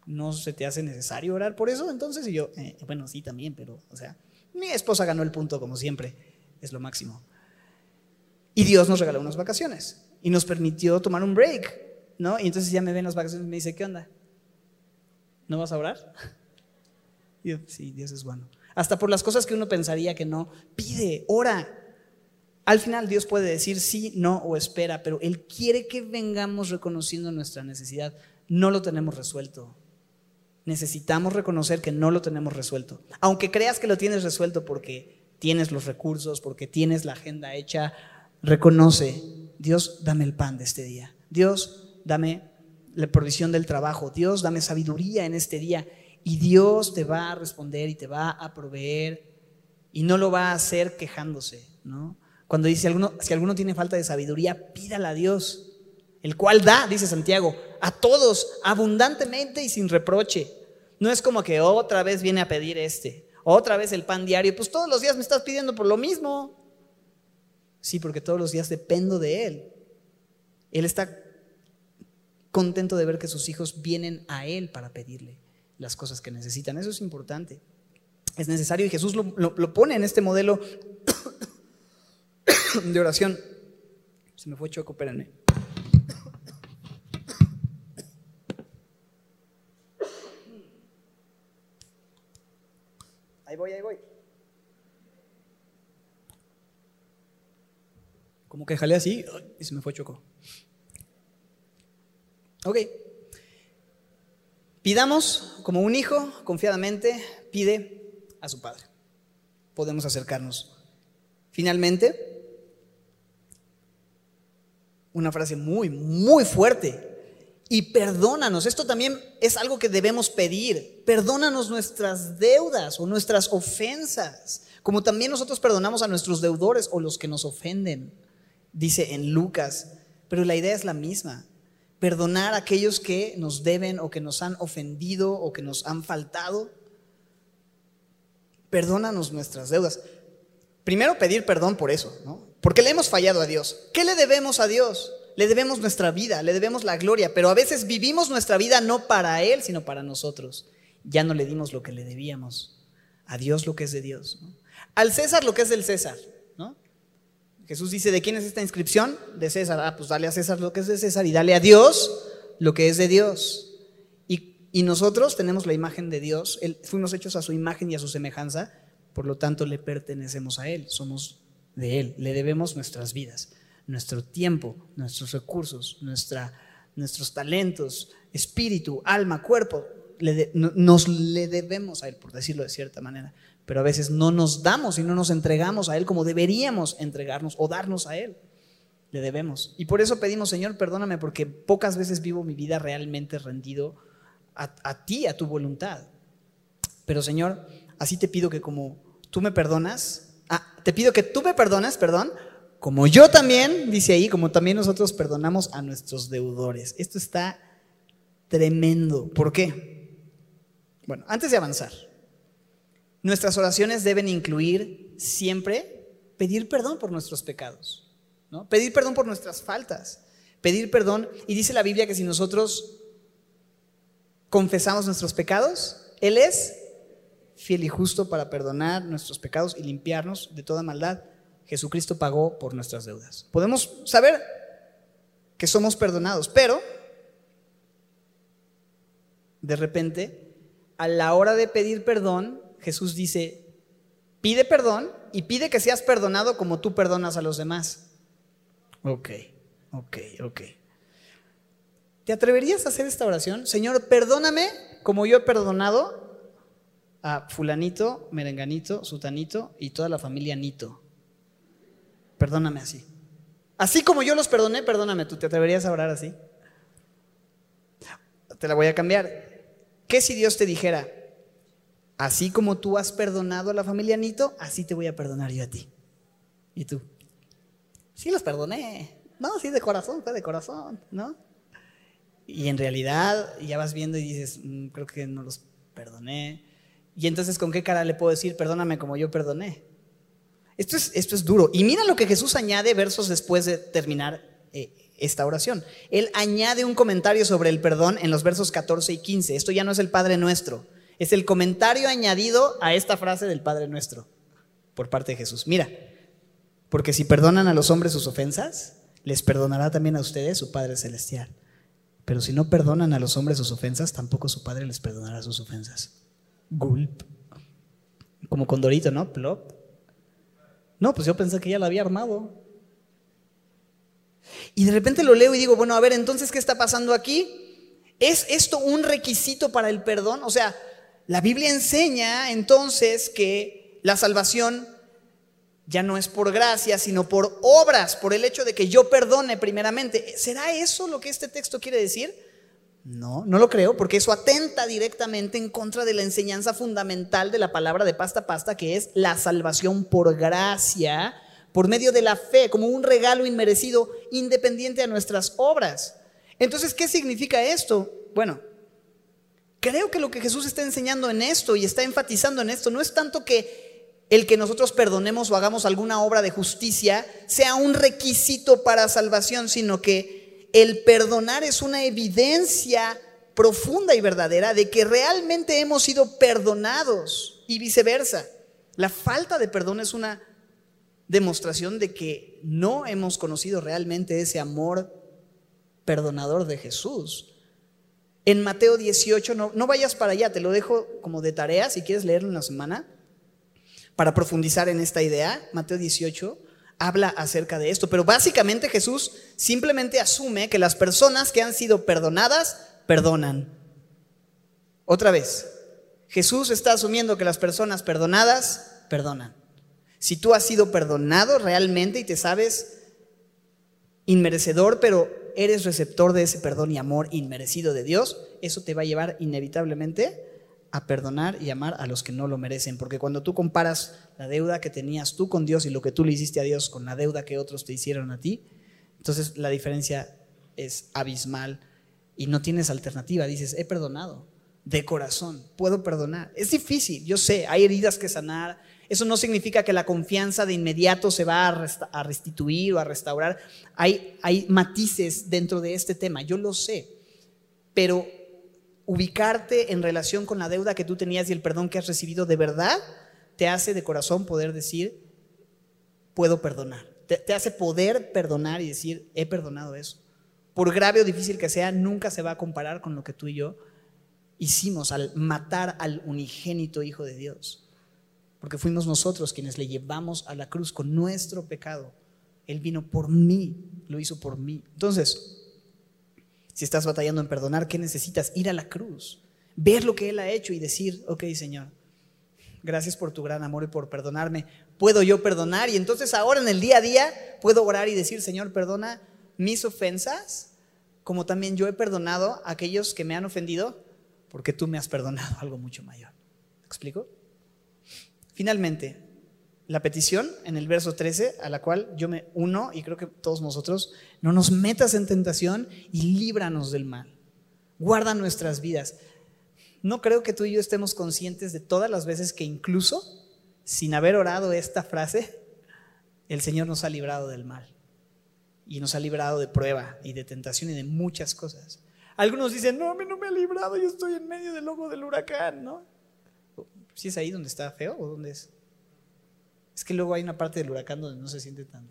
¿No se te hace necesario orar por eso? Entonces, y yo, eh, bueno, sí también, pero, o sea, mi esposa ganó el punto, como siempre, es lo máximo. Y Dios nos regaló unas vacaciones y nos permitió tomar un break, ¿no? Y entonces ya me ven las vacaciones y me dice, ¿qué onda? ¿No vas a orar? Sí, Dios es bueno. Hasta por las cosas que uno pensaría que no, pide, ora. Al final Dios puede decir sí, no o espera, pero Él quiere que vengamos reconociendo nuestra necesidad. No lo tenemos resuelto. Necesitamos reconocer que no lo tenemos resuelto. Aunque creas que lo tienes resuelto porque tienes los recursos, porque tienes la agenda hecha, reconoce, Dios, dame el pan de este día. Dios, dame la provisión del trabajo. Dios, dame sabiduría en este día. Y Dios te va a responder y te va a proveer y no lo va a hacer quejándose, ¿no? Cuando dice alguno, si alguno tiene falta de sabiduría, pídala a Dios, el cual da, dice Santiago, a todos abundantemente y sin reproche. No es como que otra vez viene a pedir este, otra vez el pan diario, pues todos los días me estás pidiendo por lo mismo. Sí, porque todos los días dependo de Él. Él está contento de ver que sus hijos vienen a Él para pedirle las cosas que necesitan. Eso es importante. Es necesario y Jesús lo, lo pone en este modelo (coughs) de oración. Se me fue choco, espérenme. Ahí voy, ahí voy. Como que jalé así y se me fue choco. Ok. Pidamos como un hijo, confiadamente, pide a su padre. Podemos acercarnos. Finalmente, una frase muy, muy fuerte. Y perdónanos, esto también es algo que debemos pedir. Perdónanos nuestras deudas o nuestras ofensas, como también nosotros perdonamos a nuestros deudores o los que nos ofenden, dice en Lucas. Pero la idea es la misma. Perdonar a aquellos que nos deben o que nos han ofendido o que nos han faltado. Perdónanos nuestras deudas. Primero pedir perdón por eso, ¿no? Porque le hemos fallado a Dios. ¿Qué le debemos a Dios? Le debemos nuestra vida, le debemos la gloria, pero a veces vivimos nuestra vida no para Él, sino para nosotros. Ya no le dimos lo que le debíamos. A Dios lo que es de Dios. Al César lo que es del César. Jesús dice, ¿de quién es esta inscripción? De César. Ah, pues dale a César lo que es de César y dale a Dios lo que es de Dios. Y, y nosotros tenemos la imagen de Dios, fuimos hechos a su imagen y a su semejanza, por lo tanto le pertenecemos a Él, somos de Él. Le debemos nuestras vidas, nuestro tiempo, nuestros recursos, nuestra, nuestros talentos, espíritu, alma, cuerpo. nos le debemos a Él, por decirlo de cierta manera. Pero a veces no nos damos y no nos entregamos a Él como deberíamos entregarnos o darnos a Él. Le debemos. Y por eso pedimos, Señor, perdóname porque pocas veces vivo mi vida realmente rendido a, a ti, a tu voluntad. Pero Señor, así te pido que como tú me perdonas, Ah, te pido que tú me perdones, perdón, como yo también, dice ahí, como también nosotros perdonamos a nuestros deudores. Esto está tremendo. ¿Por qué? Bueno, antes de avanzar, nuestras oraciones deben incluir siempre pedir perdón por nuestros pecados, ¿no? Pedir perdón por nuestras faltas, pedir perdón, y dice la Biblia que si nosotros confesamos nuestros pecados, Él es fiel y justo para perdonar nuestros pecados y limpiarnos de toda maldad. Jesucristo pagó por nuestras deudas. Podemos saber que somos perdonados, pero de repente, a la hora de pedir perdón, Jesús dice, pide perdón y pide que seas perdonado como tú perdonas a los demás. Ok, ok, ok. ¿Te atreverías a hacer esta oración? Señor, perdóname como yo he perdonado a fulanito, merenganito, sutanito y toda la familia Nito. Perdóname así. Así como yo los perdoné, perdóname, ¿tú te atreverías a orar así? Te la voy a cambiar. ¿Qué si Dios te dijera, así como tú has perdonado a la familia Nito, así te voy a perdonar yo a ti? ¿Y tú? Sí los perdoné. No, sí, de corazón, de corazón, ¿no? Y en realidad ya vas viendo y dices, mm, creo que no los perdoné. Y entonces, ¿con qué cara le puedo decir, perdóname como yo perdoné? Esto es, esto es duro. Y mira lo que Jesús añade versos después de terminar eh, esta oración. Él añade un comentario sobre el perdón en los versos 14 y 15. Esto ya no es el Padre Nuestro, es el comentario añadido a esta frase del Padre Nuestro por parte de Jesús. Mira, porque si perdonan a los hombres sus ofensas, les perdonará también a ustedes su Padre Celestial. Pero si no perdonan a los hombres sus ofensas, tampoco su Padre les perdonará sus ofensas. Gulp. Como Condorito, ¿no? Plop. No, pues yo pensé que ya lo había armado. Y de repente lo leo y digo, bueno, a ver, entonces, ¿qué está pasando aquí? ¿Es esto un requisito para el perdón? O sea, la Biblia enseña entonces que la salvación ya no es por gracia, sino por obras, por el hecho de que yo perdone primeramente. ¿Será eso lo que este texto quiere decir? No, no lo creo, porque eso atenta directamente en contra de la enseñanza fundamental de la palabra de pasta pasta, que es la salvación por gracia, por medio de la fe, como un regalo inmerecido, independiente a nuestras obras. Entonces, ¿qué significa esto? Bueno, creo que lo que Jesús está enseñando en esto y está enfatizando en esto no es tanto que el que nosotros perdonemos o hagamos alguna obra de justicia sea un requisito para salvación, sino que el perdonar es una evidencia profunda y verdadera de que realmente hemos sido perdonados y viceversa. La falta de perdón es una demostración de que no hemos conocido realmente ese amor perdonador de Jesús. En Mateo 18, no, vayas para allá, te lo dejo como de tarea si quieres leerlo en la semana para profundizar en esta idea. Mateo 18 habla acerca de esto, pero básicamente Jesús simplemente asume que las personas que han sido perdonadas, perdonan. Otra vez, Jesús está asumiendo que las personas perdonadas, perdonan. Si tú has sido perdonado realmente y te sabes inmerecedor, pero eres receptor de ese perdón y amor inmerecido de Dios, eso te va a llevar inevitablemente a perdonar y amar a los que no lo merecen. Porque cuando tú comparas la deuda que tenías tú con Dios y lo que tú le hiciste a Dios con la deuda que otros te hicieron a ti, entonces la diferencia es abismal y no tienes alternativa. Dices, he perdonado de corazón, puedo perdonar. Es difícil, yo sé, hay heridas que sanar. Eso no significa que la confianza de inmediato se va a, restituir o a restaurar. Hay, matices dentro de este tema, yo lo sé. Pero ubicarte en relación con la deuda que tú tenías y el perdón que has recibido de verdad, te hace de corazón poder decir, puedo perdonar. Te, hace poder perdonar y decir, he perdonado eso. Por grave o difícil que sea, nunca se va a comparar con lo que tú y yo hicimos al matar al unigénito Hijo de Dios. Porque fuimos nosotros quienes le llevamos a la cruz con nuestro pecado. Él vino por mí, lo hizo por mí. Entonces, si estás batallando en perdonar, ¿qué necesitas? Ir a la cruz, ver lo que Él ha hecho y decir, ok Señor, gracias por tu gran amor y por perdonarme. ¿Puedo yo perdonar? Y entonces ahora en el día a día puedo orar y decir, Señor, perdona mis ofensas, como también yo he perdonado a aquellos que me han ofendido, porque tú me has perdonado algo mucho mayor. ¿Me explico? Finalmente, la petición en el verso 13, a la cual yo me uno y creo que todos nosotros, no nos metas en tentación y líbranos del mal. Guarda nuestras vidas. No creo que tú y yo estemos conscientes de todas las veces que incluso sin haber orado esta frase, el Señor nos ha librado del mal. Y nos ha librado de prueba y de tentación y de muchas cosas. Algunos dicen, no, a mí no me ha librado, yo estoy en medio del ojo del huracán, ¿no? ¿Si es ahí donde está feo o dónde es? Es que luego hay una parte del huracán donde no se siente tan...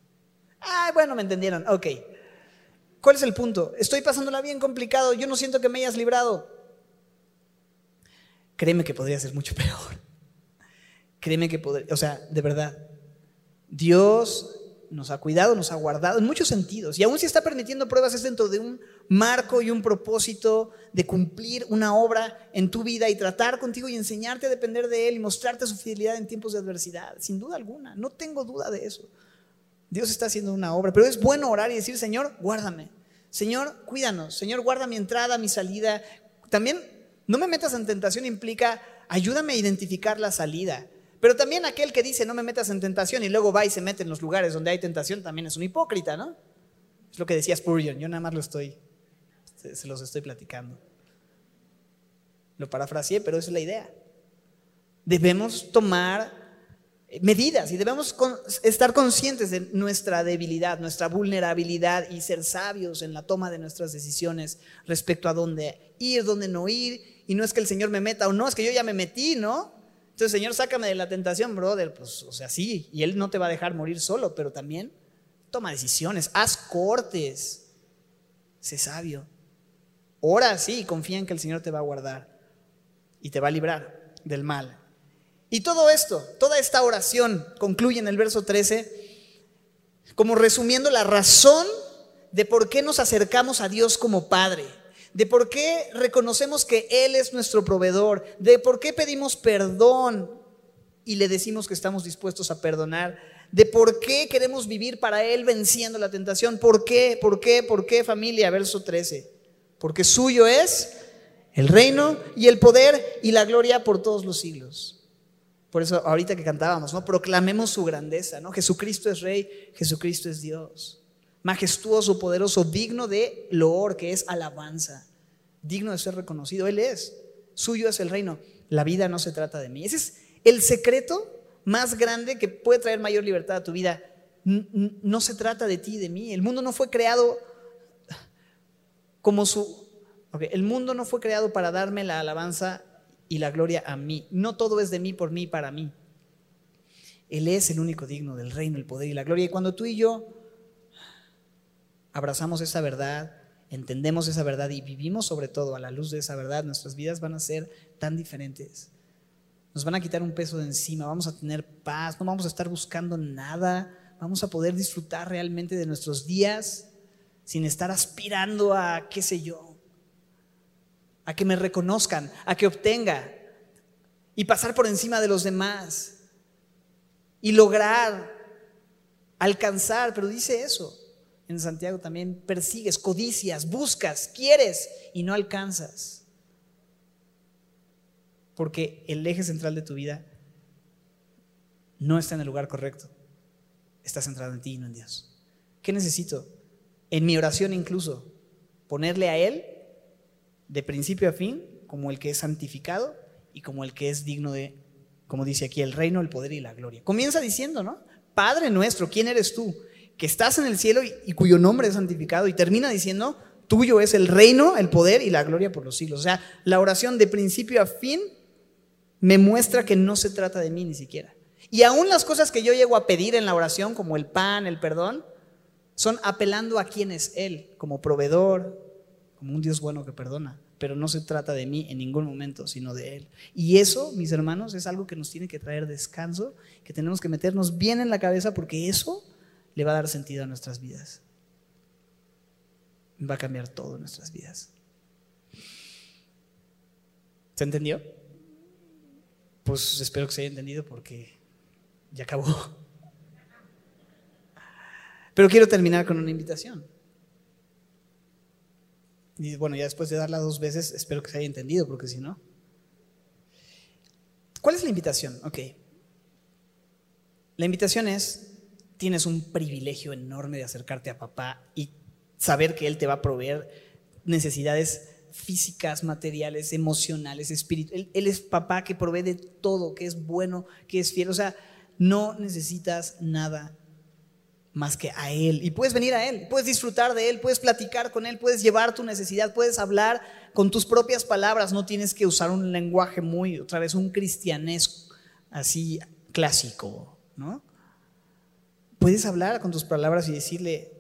Ah, bueno, me entendieron. Ok. ¿Cuál es el punto? Estoy pasándola bien complicado. Yo no siento que me hayas librado. Créeme que podría ser mucho (laughs) peor. Créeme que podría... O sea, de verdad. Dios nos ha cuidado, nos ha guardado en muchos sentidos. Y aún si está permitiendo pruebas es dentro de un marco y un propósito de cumplir una obra en tu vida y tratar contigo y enseñarte a depender de Él y mostrarte su fidelidad en tiempos de adversidad. Sin duda alguna, no tengo duda de eso. Dios está haciendo una obra, pero es bueno orar y decir, Señor, guárdame. Señor, cuídanos. Señor, guarda mi entrada, mi salida. También, no me metas en tentación implica, ayúdame a identificar la salida. Pero también aquel que dice no me metas en tentación y luego va y se mete en los lugares donde hay tentación también es un hipócrita, ¿no? Es lo que decía Spurgeon, yo nada más lo estoy, se los estoy platicando. Lo parafraseé, pero esa es la idea. Debemos tomar medidas y debemos estar conscientes de nuestra debilidad, nuestra vulnerabilidad y ser sabios en la toma de nuestras decisiones respecto a dónde ir, dónde no ir. Y no es que el Señor me meta o no, es que yo ya me metí, ¿no? Entonces, Señor, sácame de la tentación, brother. Pues, o sea, sí, y Él no te va a dejar morir solo, pero también toma decisiones, haz cortes, sé sabio. Ora sí, confía en que el Señor te va a guardar y te va a librar del mal. Y todo esto, toda esta oración concluye en el verso 13 como resumiendo la razón de por qué nos acercamos a Dios como Padre, de por qué reconocemos que Él es nuestro proveedor, de por qué pedimos perdón y le decimos que estamos dispuestos a perdonar, de por qué queremos vivir para Él venciendo la tentación. ¿Por qué? ¿Por qué? ¿Por qué familia? Verso 13. Porque suyo es el reino y el poder y la gloria por todos los siglos. Por eso ahorita que cantábamos, ¿no? Proclamemos su grandeza, ¿no? Jesucristo es rey, Jesucristo es Dios. Majestuoso, poderoso, digno de loor, que es alabanza. Digno de ser reconocido. Él es. Suyo es el reino. La vida no se trata de mí. Ese es el secreto más grande que puede traer mayor libertad a tu vida. No se trata de ti, de mí. El mundo no fue creado como su... el mundo no fue creado para darme la alabanza y la gloria a mí. No todo es de mí, por mí, para mí. Él es el único digno del reino, el poder y la gloria. Y cuando tú y yo abrazamos esa verdad, entendemos esa verdad y vivimos sobre todo a la luz de esa verdad, nuestras vidas van a ser tan diferentes. Nos van a quitar un peso de encima, vamos a tener paz, no vamos a estar buscando nada, vamos a poder disfrutar realmente de nuestros días sin estar aspirando a, qué sé yo, a que me reconozcan, a que obtenga y pasar por encima de los demás y lograr alcanzar, pero dice eso en Santiago también, persigues, codicias, buscas, quieres y no alcanzas. Porque el eje central de tu vida no está en el lugar correcto, está centrado en ti y no en Dios. ¿Qué necesito? En mi oración incluso, ponerle a Él de principio a fin, como el que es santificado y como el que es digno de, como dice aquí, el reino, el poder y la gloria. Comienza diciendo, ¿no? Padre nuestro, ¿quién eres tú? Que estás en el cielo y, cuyo nombre es santificado. Y termina diciendo, tuyo es el reino, el poder y la gloria por los siglos. O sea, la oración de principio a fin me muestra que no se trata de mí ni siquiera. Y aún las cosas que yo llego a pedir en la oración, como el pan, el perdón, son apelando a quién es Él, como proveedor, como un Dios bueno que perdona, pero no se trata de mí en ningún momento, sino de Él. Y eso, mis hermanos, es algo que nos tiene que traer descanso, que tenemos que meternos bien en la cabeza porque eso le va a dar sentido a nuestras vidas. Va a cambiar todo en nuestras vidas. ¿Se entendió? Pues espero que se haya entendido porque ya acabó. Pero quiero terminar con una invitación. Y bueno, ya después de darla dos veces, espero que se haya entendido, porque si no. ¿Cuál es la invitación? Ok. La invitación es, tienes un privilegio enorme de acercarte a papá y saber que él te va a proveer necesidades físicas, materiales, emocionales, espirituales. Él, él, es papá que provee de todo, que es bueno, que es fiel. O sea, no necesitas nada más que a Él. Y puedes venir a Él, puedes disfrutar de Él, puedes platicar con Él, puedes llevar tu necesidad, puedes hablar con tus propias palabras, no tienes que usar un lenguaje muy, otra vez, un cristianesco, así clásico, ¿no? Puedes hablar con tus palabras y decirle,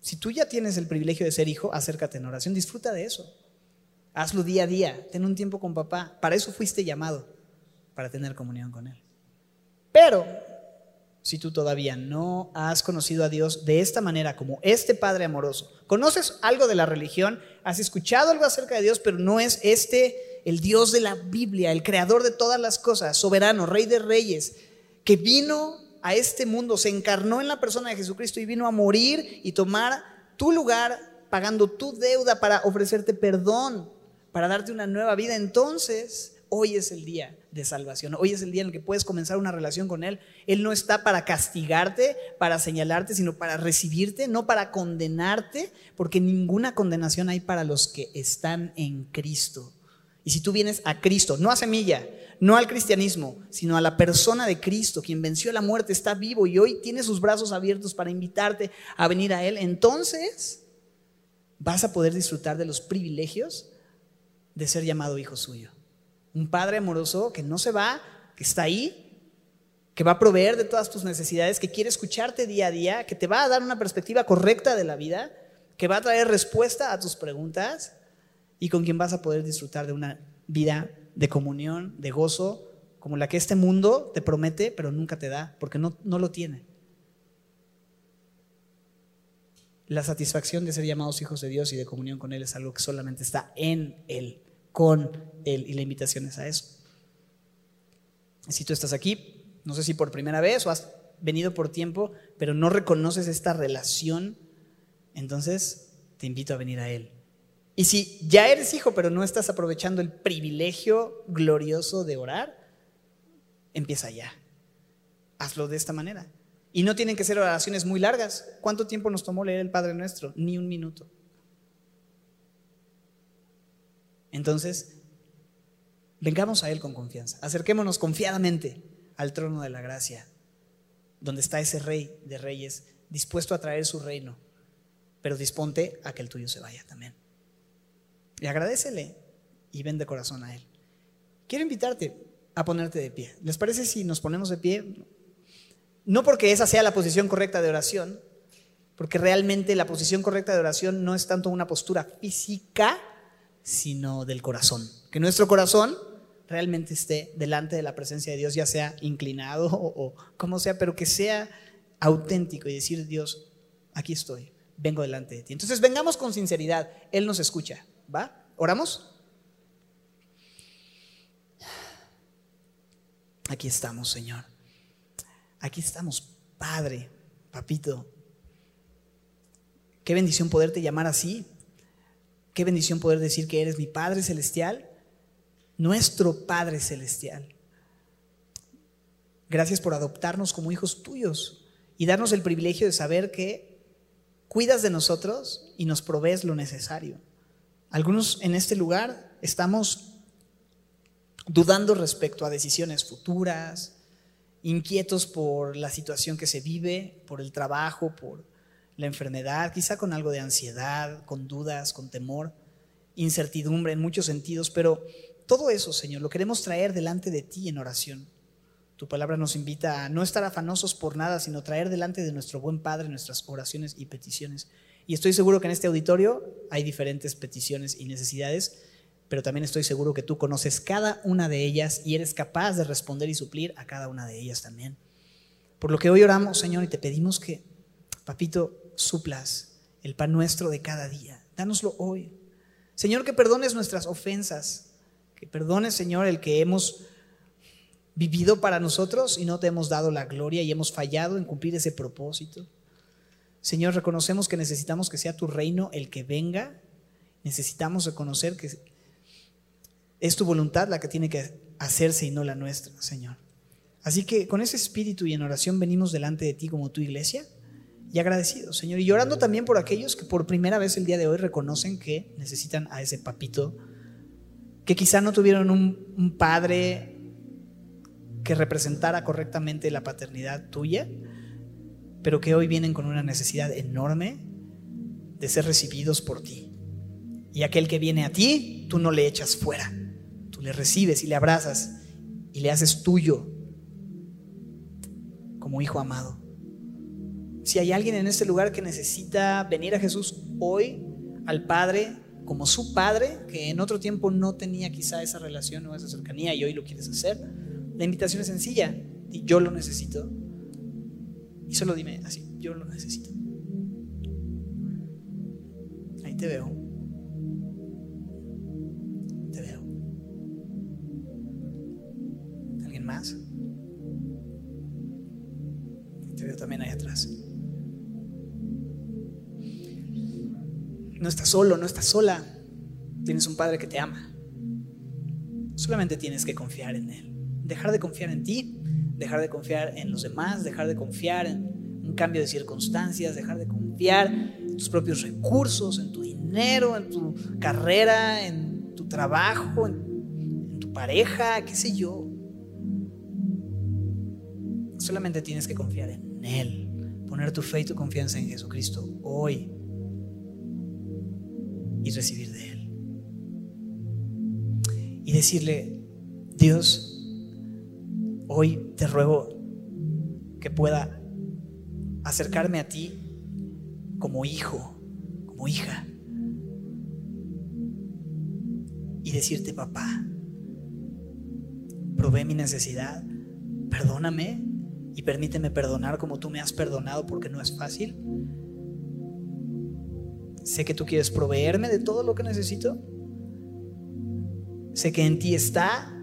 si tú ya tienes el privilegio de ser hijo, acércate en oración, disfruta de eso. Hazlo día a día, ten un tiempo con papá. Para eso fuiste llamado, para tener comunión con Él. Pero si tú todavía no has conocido a Dios de esta manera, como este Padre amoroso. ¿Conoces algo de la religión? ¿Has escuchado algo acerca de Dios, pero no es este el Dios de la Biblia, el creador de todas las cosas, soberano, rey de reyes, que vino a este mundo, se encarnó en la persona de Jesucristo y vino a morir y tomar tu lugar pagando tu deuda para ofrecerte perdón, para darte una nueva vida? Entonces, hoy es el día de salvación. Hoy es el día en el que puedes comenzar una relación con Él. Él no está para castigarte, para señalarte, sino para recibirte, no para condenarte, porque ninguna condenación hay para los que están en Cristo. Y si tú vienes a Cristo, no a semilla, no al cristianismo, sino a la persona de Cristo, quien venció la muerte, está vivo y hoy tiene sus brazos abiertos para invitarte a venir a Él, entonces vas a poder disfrutar de los privilegios de ser llamado hijo suyo. Un padre amoroso que no se va, que está ahí, que va a proveer de todas tus necesidades, que quiere escucharte día a día, que te va a dar una perspectiva correcta de la vida, que va a traer respuesta a tus preguntas y con quien vas a poder disfrutar de una vida de comunión, de gozo, como la que este mundo te promete, pero nunca te da, porque no, no lo tiene. La satisfacción de ser llamados hijos de Dios y de comunión con Él es algo que solamente está en Él, con Y la invitación es a eso. Si tú estás aquí, no sé si por primera vez o has venido por tiempo, pero no reconoces esta relación, entonces te invito a venir a Él. Y si ya eres hijo, pero no estás aprovechando el privilegio glorioso de orar, empieza ya. Hazlo de esta manera. Y no tienen que ser oraciones muy largas. ¿Cuánto tiempo nos tomó leer el Padre Nuestro? Ni un minuto. Entonces, vengamos a Él con confianza. Acerquémonos confiadamente al trono de la gracia, donde está ese Rey de Reyes, dispuesto a traer su reino. Pero disponte a que el tuyo se vaya también. Y agradecele y ven de corazón a Él. Quiero invitarte a ponerte de pie. ¿Les parece si nos ponemos de pie? No porque esa sea la posición correcta de oración, porque realmente la posición correcta de oración no es tanto una postura física, sino del corazón. Que nuestro corazón realmente esté delante de la presencia de Dios, ya sea inclinado (laughs) o, como sea, pero que sea auténtico y decir, Dios, aquí estoy, vengo delante de ti. Entonces vengamos con sinceridad, Él nos escucha, ¿va? ¿Oramos? Aquí estamos, Señor. Aquí estamos, Padre, Papito. Qué bendición poderte llamar así. Qué bendición poder decir que eres mi Padre Celestial, nuestro Padre Celestial. Gracias por adoptarnos como hijos tuyos y darnos el privilegio de saber que cuidas de nosotros y nos provees lo necesario. Algunos en este lugar estamos dudando respecto a decisiones futuras, inquietos por la situación que se vive, por el trabajo, por la enfermedad, quizá con algo de ansiedad, con dudas, con temor, incertidumbre en muchos sentidos, pero todo eso, Señor, lo queremos traer delante de ti en oración. Tu palabra nos invita a no estar afanosos por nada, sino traer delante de nuestro buen Padre nuestras oraciones y peticiones. Y estoy seguro que en este auditorio hay diferentes peticiones y necesidades pero también estoy seguro que tú conoces cada una de ellas y eres capaz de responder y suplir a cada una de ellas también. Por lo que hoy oramos, Señor, y te pedimos que, papito, suplas el pan nuestro de cada día. Dánoslo hoy. Señor, que perdones nuestras ofensas, que perdones, Señor, el que hemos vivido para nosotros y no te hemos dado la gloria y hemos fallado en cumplir ese propósito. Señor, reconocemos que necesitamos que sea tu reino el que venga. Necesitamos reconocer que es tu voluntad la que tiene que hacerse y no la nuestra, Señor. Así que con ese espíritu y en oración venimos delante de ti como tu iglesia y agradecidos, Señor. Y llorando también por aquellos que por primera vez el día de hoy reconocen que necesitan a ese papito, que quizá no tuvieron un, padre que representara correctamente la paternidad tuya, pero que hoy vienen con una necesidad enorme de ser recibidos por ti. Y aquel que viene a ti, tú no le echas fuera le recibes y le abrazas y le haces tuyo como hijo amado. Si hay alguien en este lugar que necesita venir a Jesús hoy, al Padre, como su Padre, que en otro tiempo no tenía quizá esa relación o esa cercanía y hoy lo quieres hacer, la invitación es sencilla. Y yo lo necesito. Y solo dime así, yo lo necesito. Ahí te veo. más. Te veo también ahí atrás. No estás solo, no estás sola. Tienes un padre que te ama. Solamente tienes que confiar en Él. Dejar de confiar en ti, dejar de confiar en los demás, dejar de confiar en un cambio de circunstancias, dejar de confiar en tus propios recursos, en tu dinero, en tu carrera, en tu trabajo, en, tu pareja, qué sé yo. Solamente tienes que confiar en Él, poner tu fe y tu confianza en Jesucristo hoy recibir de Él. Y decirle, Dios, hoy te ruego que pueda acercarme a ti como hijo, como hija, y decirte, papá, probé mi necesidad, perdóname y permíteme perdonar como tú me has perdonado porque no es fácil. Sé que tú quieres proveerme de todo lo que necesito. Sé que en ti está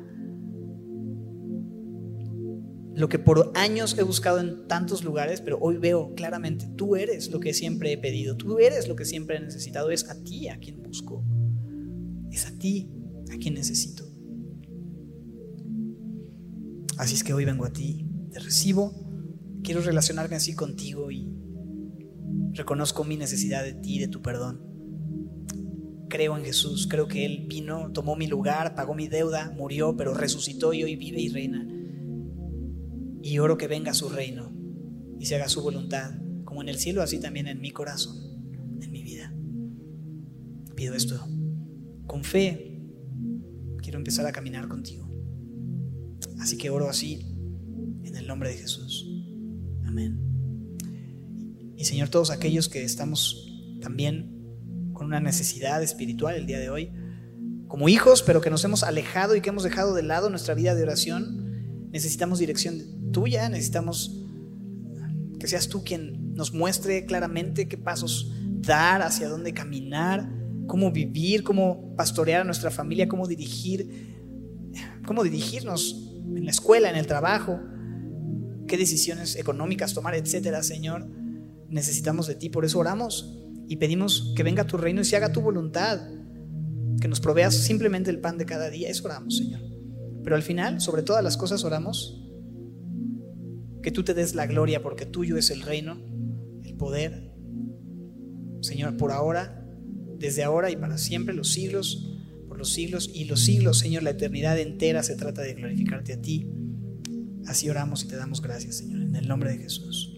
lo que por años he buscado en tantos lugares, pero hoy veo claramente, tú eres lo que siempre he pedido, tú eres lo que siempre he necesitado, es a ti a quien busco, es a ti a quien necesito. Así es que hoy vengo a ti, te recibo, quiero relacionarme así contigo y reconozco mi necesidad de ti, de tu perdón. Creo en Jesús, creo que Él vino, tomó mi lugar, pagó mi deuda, murió, pero resucitó y hoy vive y reina y oro que venga su reino y se haga su voluntad, como en el cielo, así también en mi corazón, en mi vida. Pido esto con fe. Quiero empezar a caminar contigo. Así que oro así en el nombre de Jesús. Amén. Señor, todos aquellos que estamos también con una necesidad espiritual el día de hoy, como hijos, pero que nos hemos alejado y que hemos dejado de lado nuestra vida de oración, necesitamos dirección tuya, necesitamos que seas tú quien nos muestre claramente qué pasos dar, hacia dónde caminar, cómo vivir, cómo pastorear a nuestra familia, cómo dirigir, cómo dirigirnos en la escuela, en el trabajo, qué decisiones económicas tomar, etcétera, Señor. Necesitamos de ti, por eso oramos y pedimos que venga tu reino y se haga tu voluntad, que nos proveas simplemente el pan de cada día, eso oramos, Señor. Pero al final, sobre todas las cosas, oramos que tú te des la gloria porque tuyo es el reino, el poder. Señor, por ahora, desde ahora y para siempre, los siglos, por los siglos y los siglos, Señor, la eternidad entera se trata de glorificarte a ti. Así oramos y te damos gracias, Señor, en el nombre de Jesús.